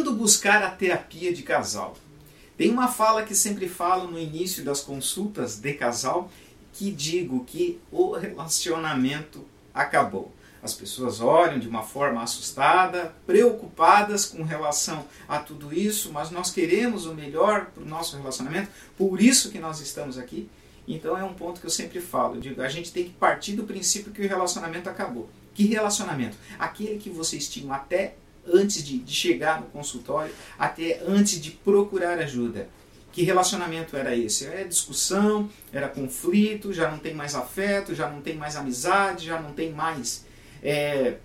Quando buscar a terapia de casal? Tem uma fala que sempre falo no início das consultas de casal que digo que o relacionamento acabou. As pessoas olham de uma forma assustada, preocupadas com relação a tudo isso, mas nós queremos o melhor para o nosso relacionamento, por isso que nós estamos aqui. Então é um ponto que eu sempre falo, eu digo, a gente tem que partir do princípio que o relacionamento acabou. Que relacionamento? Aquele que vocês tinham até antes de, de chegar no consultório, até antes de procurar ajuda. Que relacionamento era esse? É discussão, era conflito, já não tem mais afeto, já não tem mais amizade, já não tem mais é,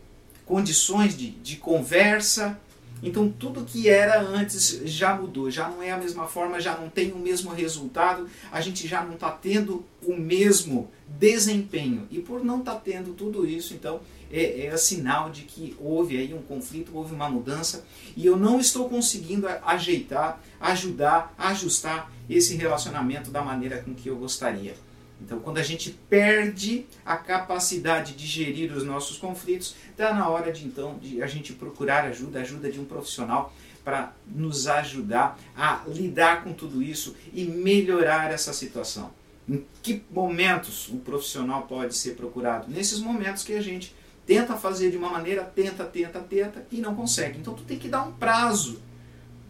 condições de, de conversa. Então tudo que era antes já mudou, já não é a mesma forma, já não tem o mesmo resultado, a gente já não está tendo o mesmo desempenho. E por não estar tá tendo tudo isso, então é, é sinal de que houve aí um conflito, houve uma mudança e eu não estou conseguindo ajeitar, ajudar, ajustar esse relacionamento da maneira com que eu gostaria. Então, quando a gente perde a capacidade de gerir os nossos conflitos, está na hora de então de a gente procurar ajuda, ajuda de um profissional para nos ajudar a lidar com tudo isso e melhorar essa situação. Em que momentos o profissional pode ser procurado? Nesses momentos que a gente tenta fazer de uma maneira, tenta, tenta, tenta e não consegue. Então tu tem que dar um prazo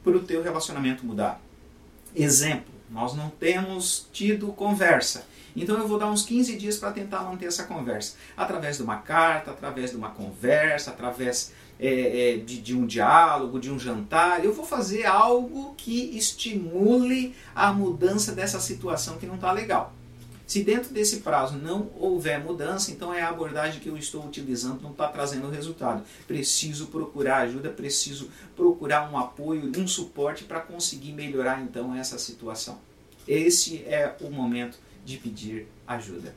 para o teu relacionamento mudar. Exemplo, nós não temos tido conversa. Então eu vou dar uns 15 dias para tentar manter essa conversa. Através de uma carta, através de uma conversa, através é, é, de, de um diálogo, de um jantar. Eu vou fazer algo que estimule a mudança dessa situação que não está legal. Se dentro desse prazo não houver mudança, então é a abordagem que eu estou utilizando não está trazendo resultado. Preciso procurar ajuda, preciso procurar um apoio, um suporte para conseguir melhorar então essa situação. Esse é o momento de pedir ajuda.